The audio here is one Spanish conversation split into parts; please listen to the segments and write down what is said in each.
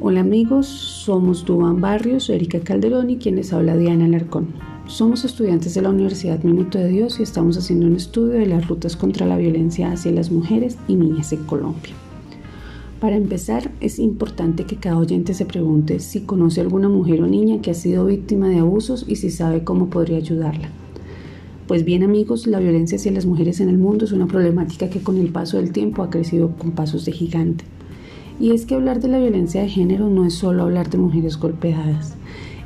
Hola amigos, somos Duan Barrios, Erika Calderón y quien les habla Diana Alarcón. Somos estudiantes de la Universidad Minuto de Dios y estamos haciendo un estudio de las rutas contra la violencia hacia las mujeres y niñas en Colombia. Para empezar, es importante que cada oyente se pregunte si conoce alguna mujer o niña que ha sido víctima de abusos y si sabe cómo podría ayudarla. Pues bien amigos, la violencia hacia las mujeres en el mundo es una problemática que con el paso del tiempo ha crecido con pasos de gigante. Y es que hablar de la violencia de género no es solo hablar de mujeres golpeadas.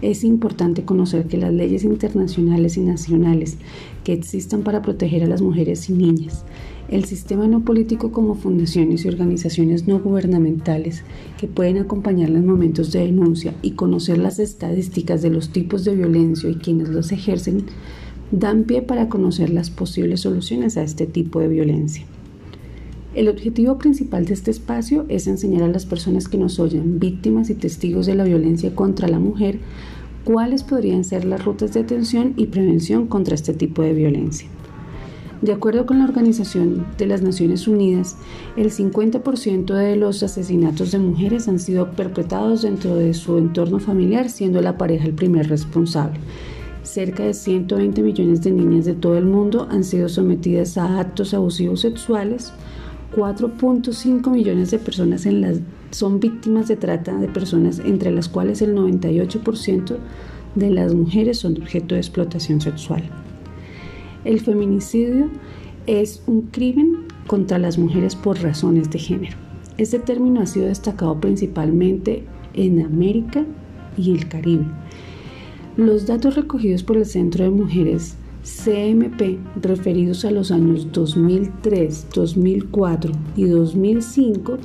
Es importante conocer que las leyes internacionales y nacionales que existan para proteger a las mujeres y niñas, el sistema no político como fundaciones y organizaciones no gubernamentales que pueden acompañar los momentos de denuncia y conocer las estadísticas de los tipos de violencia y quienes los ejercen, dan pie para conocer las posibles soluciones a este tipo de violencia. El objetivo principal de este espacio es enseñar a las personas que nos oyen, víctimas y testigos de la violencia contra la mujer, cuáles podrían ser las rutas de atención y prevención contra este tipo de violencia. De acuerdo con la Organización de las Naciones Unidas, el 50% de los asesinatos de mujeres han sido perpetrados dentro de su entorno familiar, siendo la pareja el primer responsable. Cerca de 120 millones de niñas de todo el mundo han sido sometidas a actos abusivos sexuales, 4.5 millones de personas son víctimas de trata de personas, entre las cuales el 98% de las mujeres son objeto de explotación sexual. El feminicidio es un crimen contra las mujeres por razones de género. Este término ha sido destacado principalmente en América y el Caribe. Los datos recogidos por el Centro de Mujeres CMP referidos a los años 2003, 2004 y 2005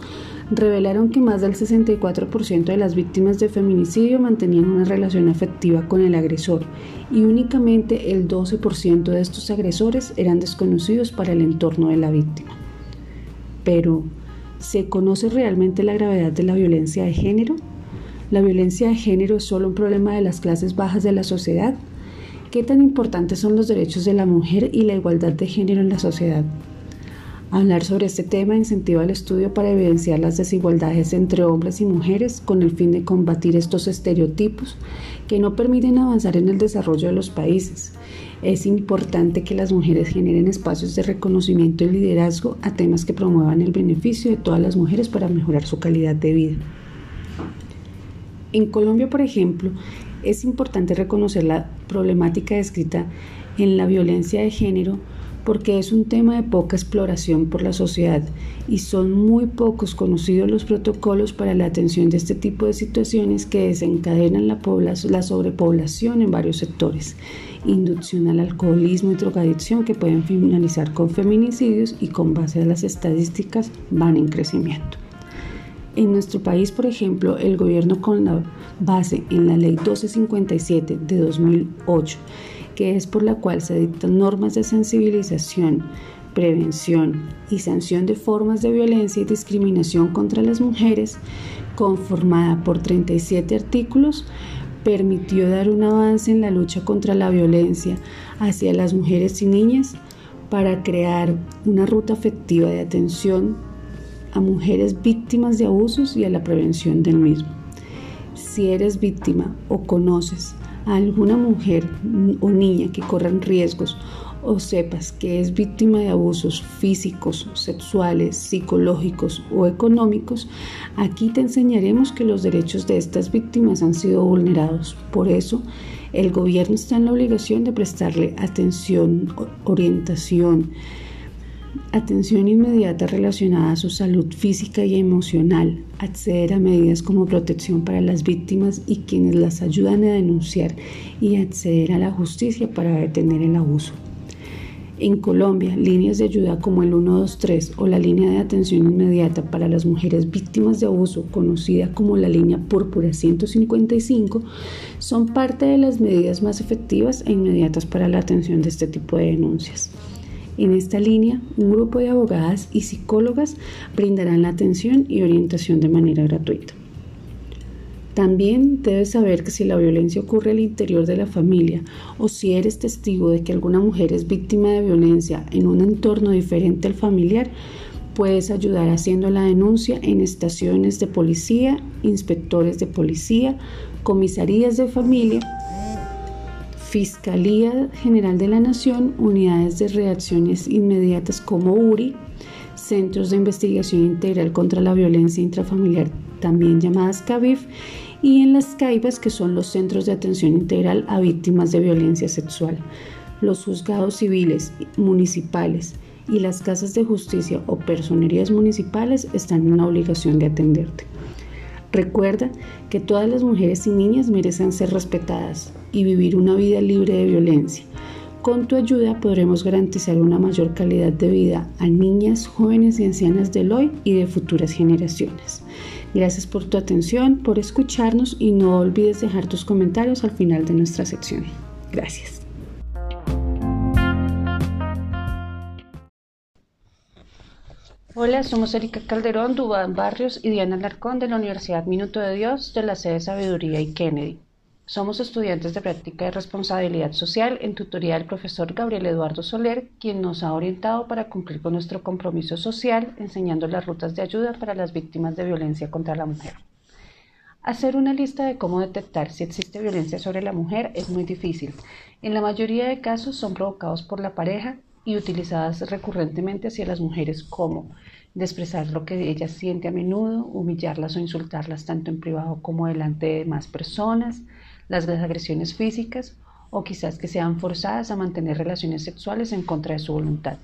revelaron que más del 64% de las víctimas de feminicidio mantenían una relación afectiva con el agresor y únicamente el 12% de estos agresores eran desconocidos para el entorno de la víctima. Pero, ¿se conoce realmente la gravedad de la violencia de género? ¿La violencia de género es solo un problema de las clases bajas de la sociedad? ¿Qué tan importantes son los derechos de la mujer y la igualdad de género en la sociedad? Hablar sobre este tema incentiva el estudio para evidenciar las desigualdades entre hombres y mujeres con el fin de combatir estos estereotipos que no permiten avanzar en el desarrollo de los países. Es importante que las mujeres generen espacios de reconocimiento y liderazgo a temas que promuevan el beneficio de todas las mujeres para mejorar su calidad de vida. En Colombia, por ejemplo, es importante reconocer la problemática descrita en la violencia de género porque es un tema de poca exploración por la sociedad y son muy pocos conocidos los protocolos para la atención de este tipo de situaciones que desencadenan la, la sobrepoblación en varios sectores, inducción al alcoholismo y drogadicción que pueden finalizar con feminicidios y con base a las estadísticas van en crecimiento. En nuestro país, por ejemplo, el gobierno con la base en la Ley 1257 de 2008, que es por la cual se dictan normas de sensibilización, prevención y sanción de formas de violencia y discriminación contra las mujeres, conformada por 37 artículos, permitió dar un avance en la lucha contra la violencia hacia las mujeres y niñas para crear una ruta efectiva de atención a mujeres víctimas de abusos y a la prevención del mismo. Si eres víctima o conoces a alguna mujer o niña que corran riesgos o sepas que es víctima de abusos físicos, sexuales, psicológicos o económicos, aquí te enseñaremos que los derechos de estas víctimas han sido vulnerados. Por eso, el gobierno está en la obligación de prestarle atención, orientación, Atención inmediata relacionada a su salud física y emocional. Acceder a medidas como protección para las víctimas y quienes las ayudan a denunciar y acceder a la justicia para detener el abuso. En Colombia, líneas de ayuda como el 123 o la línea de atención inmediata para las mujeres víctimas de abuso, conocida como la línea Púrpura 155, son parte de las medidas más efectivas e inmediatas para la atención de este tipo de denuncias. En esta línea, un grupo de abogadas y psicólogas brindarán la atención y orientación de manera gratuita. También debes saber que si la violencia ocurre al interior de la familia o si eres testigo de que alguna mujer es víctima de violencia en un entorno diferente al familiar, Puedes ayudar haciendo la denuncia en estaciones de policía, inspectores de policía, comisarías de familia, Fiscalía General de la Nación, unidades de reacciones inmediatas como URI, Centros de Investigación Integral contra la Violencia Intrafamiliar, también llamadas CAVIF, y en las CAIBAS, que son los Centros de Atención Integral a Víctimas de Violencia Sexual. Los juzgados civiles, municipales y las casas de justicia o personerías municipales están en la obligación de atenderte. Recuerda que todas las mujeres y niñas merecen ser respetadas y vivir una vida libre de violencia. Con tu ayuda podremos garantizar una mayor calidad de vida a niñas, jóvenes y ancianas del hoy y de futuras generaciones. Gracias por tu atención, por escucharnos y no olvides dejar tus comentarios al final de nuestra sección. Gracias. Hola, somos Erika Calderón, Dubán Barrios y Diana Larcón de la Universidad Minuto de Dios de la sede Sabiduría y Kennedy. Somos estudiantes de práctica de responsabilidad social en tutoría del profesor Gabriel Eduardo Soler, quien nos ha orientado para cumplir con nuestro compromiso social enseñando las rutas de ayuda para las víctimas de violencia contra la mujer. Hacer una lista de cómo detectar si existe violencia sobre la mujer es muy difícil. En la mayoría de casos son provocados por la pareja y utilizadas recurrentemente hacia las mujeres como de expresar lo que ellas siente a menudo, humillarlas o insultarlas tanto en privado como delante de más personas, las agresiones físicas o quizás que sean forzadas a mantener relaciones sexuales en contra de su voluntad.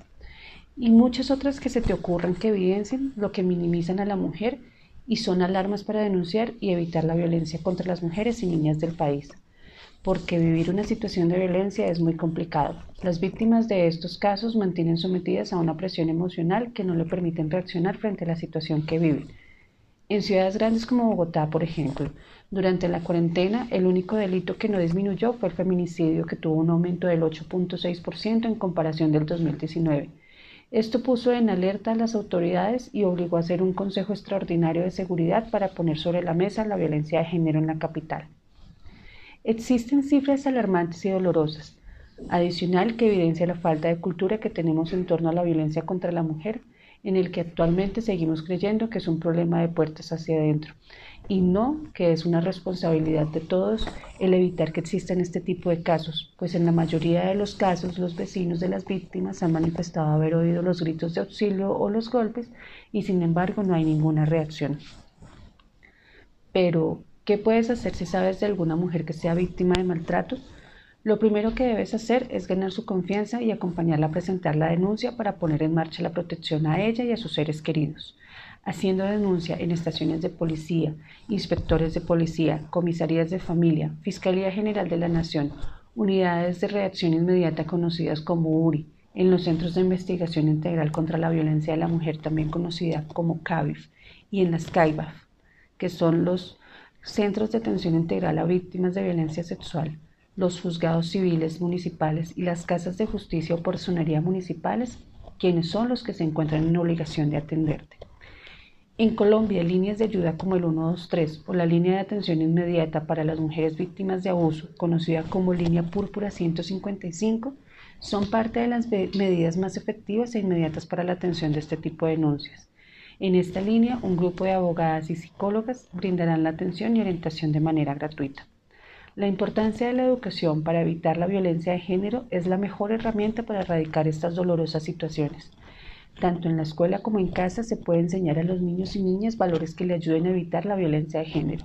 Y muchas otras que se te ocurran que evidencien lo que minimizan a la mujer y son alarmas para denunciar y evitar la violencia contra las mujeres y niñas del país porque vivir una situación de violencia es muy complicado. Las víctimas de estos casos mantienen sometidas a una presión emocional que no le permiten reaccionar frente a la situación que viven. En ciudades grandes como Bogotá, por ejemplo, durante la cuarentena el único delito que no disminuyó fue el feminicidio que tuvo un aumento del 8.6% en comparación del 2019. Esto puso en alerta a las autoridades y obligó a hacer un Consejo Extraordinario de Seguridad para poner sobre la mesa la violencia de género en la capital. Existen cifras alarmantes y dolorosas, adicional que evidencia la falta de cultura que tenemos en torno a la violencia contra la mujer, en el que actualmente seguimos creyendo que es un problema de puertas hacia adentro y no que es una responsabilidad de todos el evitar que existan este tipo de casos, pues en la mayoría de los casos los vecinos de las víctimas han manifestado haber oído los gritos de auxilio o los golpes y sin embargo no hay ninguna reacción. Pero, ¿Qué puedes hacer si sabes de alguna mujer que sea víctima de maltrato? Lo primero que debes hacer es ganar su confianza y acompañarla a presentar la denuncia para poner en marcha la protección a ella y a sus seres queridos. Haciendo denuncia en estaciones de policía, inspectores de policía, comisarías de familia, Fiscalía General de la Nación, unidades de reacción inmediata conocidas como URI, en los Centros de Investigación Integral contra la Violencia de la Mujer, también conocida como CAVIF, y en las CAIBAF, que son los centros de atención integral a víctimas de violencia sexual, los juzgados civiles municipales y las casas de justicia o personería municipales, quienes son los que se encuentran en obligación de atenderte. En Colombia, líneas de ayuda como el 123 o la línea de atención inmediata para las mujeres víctimas de abuso, conocida como línea púrpura 155, son parte de las medidas más efectivas e inmediatas para la atención de este tipo de denuncias. En esta línea, un grupo de abogadas y psicólogas brindarán la atención y orientación de manera gratuita. La importancia de la educación para evitar la violencia de género es la mejor herramienta para erradicar estas dolorosas situaciones. Tanto en la escuela como en casa se puede enseñar a los niños y niñas valores que le ayuden a evitar la violencia de género.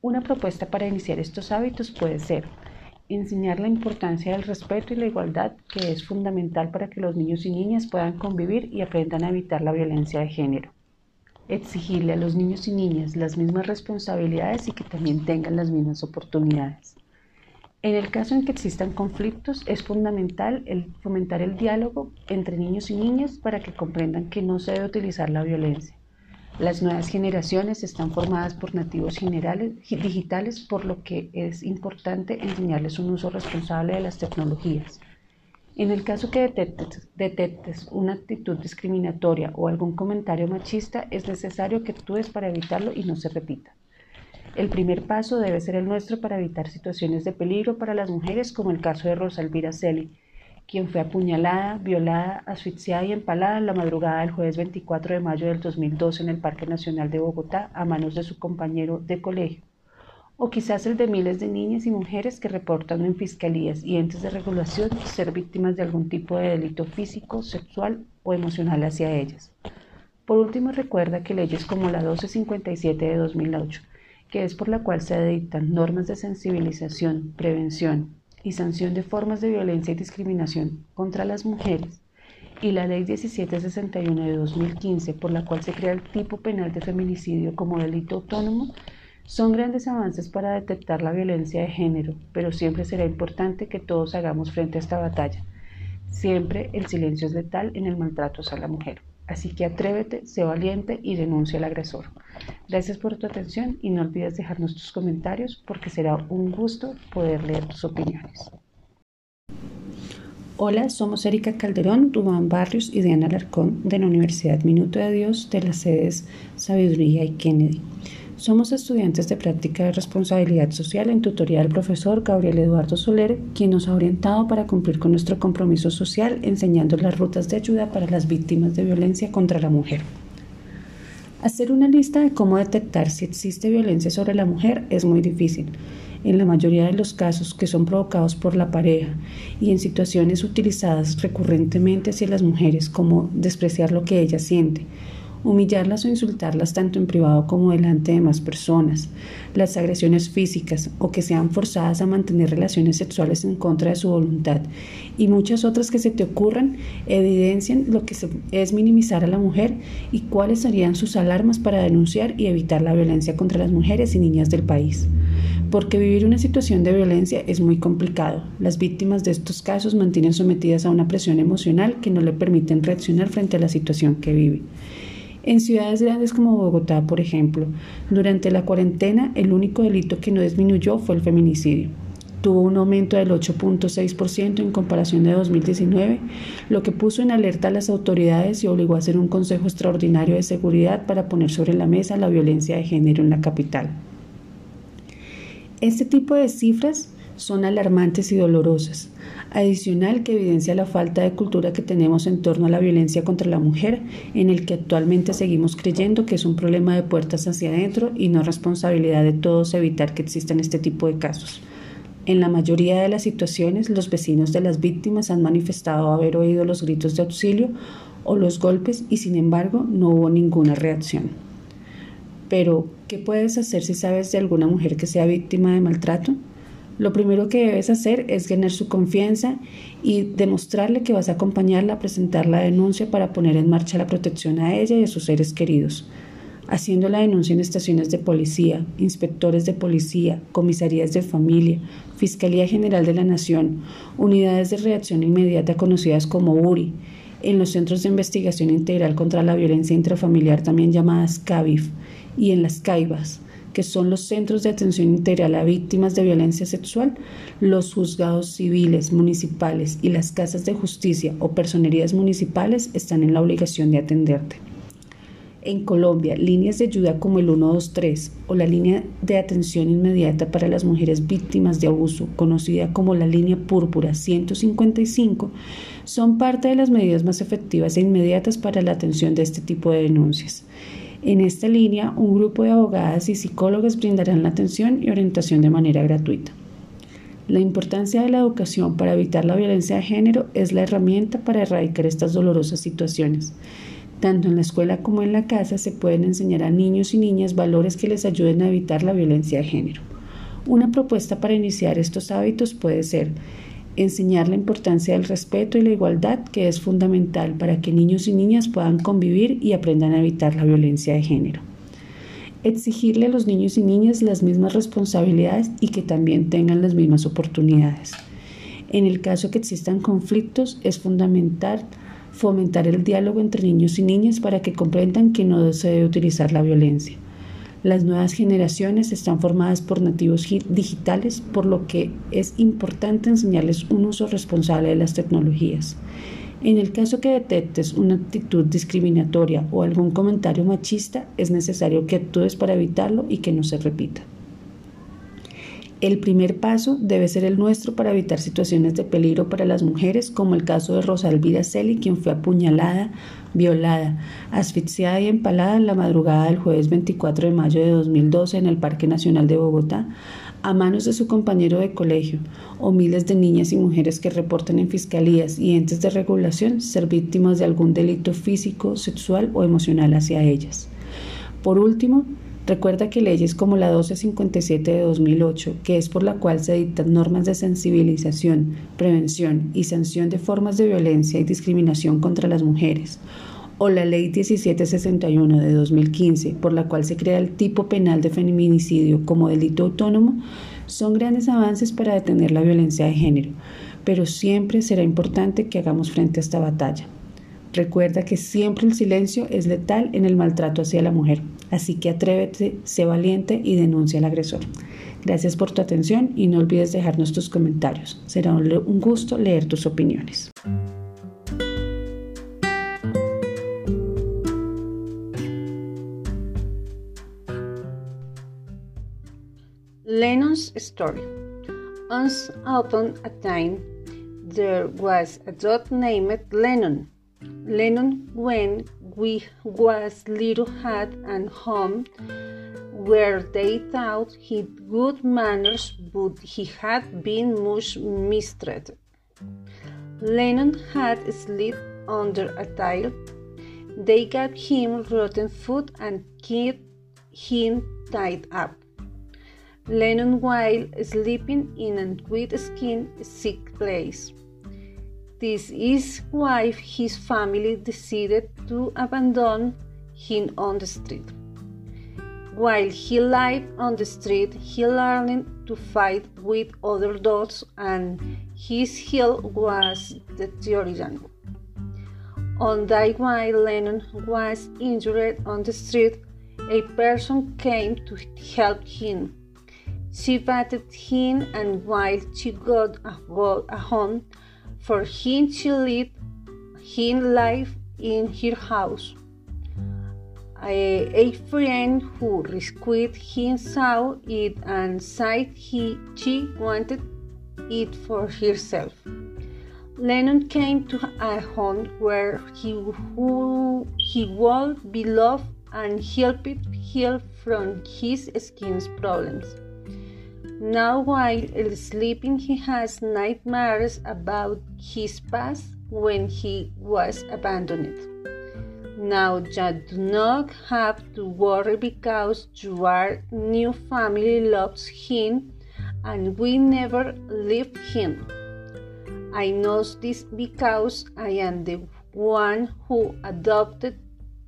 Una propuesta para iniciar estos hábitos puede ser enseñar la importancia del respeto y la igualdad, que es fundamental para que los niños y niñas puedan convivir y aprendan a evitar la violencia de género. Exigirle a los niños y niñas las mismas responsabilidades y que también tengan las mismas oportunidades. En el caso en que existan conflictos, es fundamental fomentar el diálogo entre niños y niñas para que comprendan que no se debe utilizar la violencia. Las nuevas generaciones están formadas por nativos generales, digitales, por lo que es importante enseñarles un uso responsable de las tecnologías. En el caso que detectes, una actitud discriminatoria o algún comentario machista, es necesario que actúes para evitarlo y no se repita. El primer paso debe ser el nuestro para evitar situaciones de peligro para las mujeres, como el caso de Rosa Elvira Celi, quien fue apuñalada, violada, asfixiada y empalada la madrugada del jueves 24 de mayo del 2012 en el Parque Nacional de Bogotá a manos de su compañero de colegio. O quizás el de miles de niñas y mujeres que reportan en fiscalías y entes de regulación ser víctimas de algún tipo de delito físico, sexual o emocional hacia ellas. Por último, recuerda que leyes como la 1257 de 2008, que es por la cual se dictan normas de sensibilización, prevención, y sanción de formas de violencia y discriminación contra las mujeres, y la Ley 1761 de 2015, por la cual se crea el tipo penal de feminicidio como delito autónomo, son grandes avances para detectar la violencia de género, pero siempre será importante que todos hagamos frente a esta batalla. Siempre el silencio es letal en el maltrato a la mujer. Así que atrévete, sé valiente y denuncia al agresor. Gracias por tu atención y no olvides dejarnos tus comentarios porque será un gusto poder leer tus opiniones. Hola, somos Erika Calderón, Dubán Barrios y Diana Alarcón de la Universidad Minuto de Dios de las sedes Sabiduría y Kennedy. Somos estudiantes de práctica de responsabilidad social en tutoría del profesor Gabriel Eduardo Soler, quien nos ha orientado para cumplir con nuestro compromiso social enseñando las rutas de ayuda para las víctimas de violencia contra la mujer. Hacer una lista de cómo detectar si existe violencia sobre la mujer es muy difícil. En la mayoría de los casos que son provocados por la pareja y en situaciones utilizadas recurrentemente hacia las mujeres como despreciar lo que ella siente, humillarlas o insultarlas tanto en privado como delante de más personas, las agresiones físicas o que sean forzadas a mantener relaciones sexuales en contra de su voluntad y muchas otras que se te ocurran evidencian lo que es minimizar a la mujer y cuáles serían sus alarmas para denunciar y evitar la violencia contra las mujeres y niñas del país. Porque vivir una situación de violencia es muy complicado. Las víctimas de estos casos mantienen sometidas a una presión emocional que no le permiten reaccionar frente a la situación que vive. En ciudades grandes como Bogotá, por ejemplo, durante la cuarentena el único delito que no disminuyó fue el feminicidio. Tuvo un aumento del 8.6% en comparación de 2019, lo que puso en alerta a las autoridades y obligó a hacer un Consejo Extraordinario de Seguridad para poner sobre la mesa la violencia de género en la capital. Este tipo de cifras son alarmantes y dolorosas, adicional que evidencia la falta de cultura que tenemos en torno a la violencia contra la mujer, en el que actualmente seguimos creyendo que es un problema de puertas hacia adentro y no responsabilidad de todos evitar que existan este tipo de casos. En la mayoría de las situaciones, los vecinos de las víctimas han manifestado haber oído los gritos de auxilio o los golpes y sin embargo no hubo ninguna reacción. Pero, ¿qué puedes hacer si sabes de alguna mujer que sea víctima de maltrato? Lo primero que debes hacer es ganar su confianza y demostrarle que vas a acompañarla a presentar la denuncia para poner en marcha la protección a ella y a sus seres queridos, haciendo la denuncia en estaciones de policía, inspectores de policía, comisarías de familia, Fiscalía General de la Nación, unidades de reacción inmediata conocidas como URI, en los Centros de Investigación Integral contra la Violencia Intrafamiliar, también llamadas CAVIF, y en las CAIBAS que son los Centros de Atención Integral a Víctimas de Violencia Sexual, los juzgados civiles, municipales y las casas de justicia o personerías municipales están en la obligación de atenderte. En Colombia, líneas de ayuda como el 123 o la línea de atención inmediata para las mujeres víctimas de abuso, conocida como la línea púrpura 155, son parte de las medidas más efectivas e inmediatas para la atención de este tipo de denuncias. En esta línea, un grupo de abogadas y psicólogas brindarán la atención y orientación de manera gratuita. La importancia de la educación para evitar la violencia de género es la herramienta para erradicar estas dolorosas situaciones. Tanto en la escuela como en la casa se pueden enseñar a niños y niñas valores que les ayuden a evitar la violencia de género. Una propuesta para iniciar estos hábitos puede ser enseñar la importancia del respeto y la igualdad, que es fundamental para que niños y niñas puedan convivir y aprendan a evitar la violencia de género. Exigirle a los niños y niñas las mismas responsabilidades y que también tengan las mismas oportunidades. En el caso que existan conflictos, es fundamental fomentar el diálogo entre niños y niñas para que comprendan que no se debe utilizar la violencia. Las nuevas generaciones están formadas por nativos digitales, por lo que es importante enseñarles un uso responsable de las tecnologías. En el caso que detectes una actitud discriminatoria o algún comentario machista, es necesario que actúes para evitarlo y que no se repita. El primer paso debe ser el nuestro para evitar situaciones de peligro para las mujeres, como el caso de Rosa Elvira Celi, quien fue apuñalada, violada, asfixiada y empalada en la madrugada del jueves 24 de mayo de 2012 en el Parque Nacional de Bogotá, a manos de su compañero de colegio, o miles de niñas y mujeres que reportan en fiscalías y entes de regulación ser víctimas de algún delito físico, sexual o emocional hacia ellas. Por último, Recuerda que leyes como la 1257 de 2008, que es por la cual se dictan normas de sensibilización, prevención y sanción de formas de violencia y discriminación contra las mujeres, o la Ley 1761 de 2015, por la cual se crea el tipo penal de feminicidio como delito autónomo, son grandes avances para detener la violencia de género, pero siempre será importante que hagamos frente a esta batalla. Recuerda que siempre el silencio es letal en el maltrato hacia la mujer. Así que atrévete, sé valiente y denuncia al agresor. Gracias por tu atención y no olvides dejarnos tus comentarios. Será un gusto leer tus opiniones. Lennon's story. Once upon a time, there was a dog named Lennon. Lennon, when we was little, had and home where they thought he good manners, but he had been much mistreated. Lennon had slept under a tile. They gave him rotten food and kept him tied up. Lennon, while sleeping in a wet skin sick place, this is why his family decided to abandon him on the street. While he lived on the street, he learned to fight with other dogs and his health was deteriorating. On that while Lennon was injured on the street, a person came to help him. She batted him and while she got a, a home, for him to lead him life in her house. A, a friend who rescued him saw it and said he, she wanted it for herself. Lennon came to a home where he, who, he would be loved and helped heal from his skin's problems. Now, while sleeping, he has nightmares about his past when he was abandoned. Now, you do not have to worry because your new family loves him and we never leave him. I know this because I am the one who adopted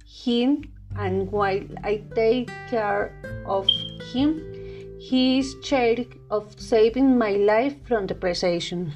him, and while I take care of him, he is charity of saving my life from deprivation.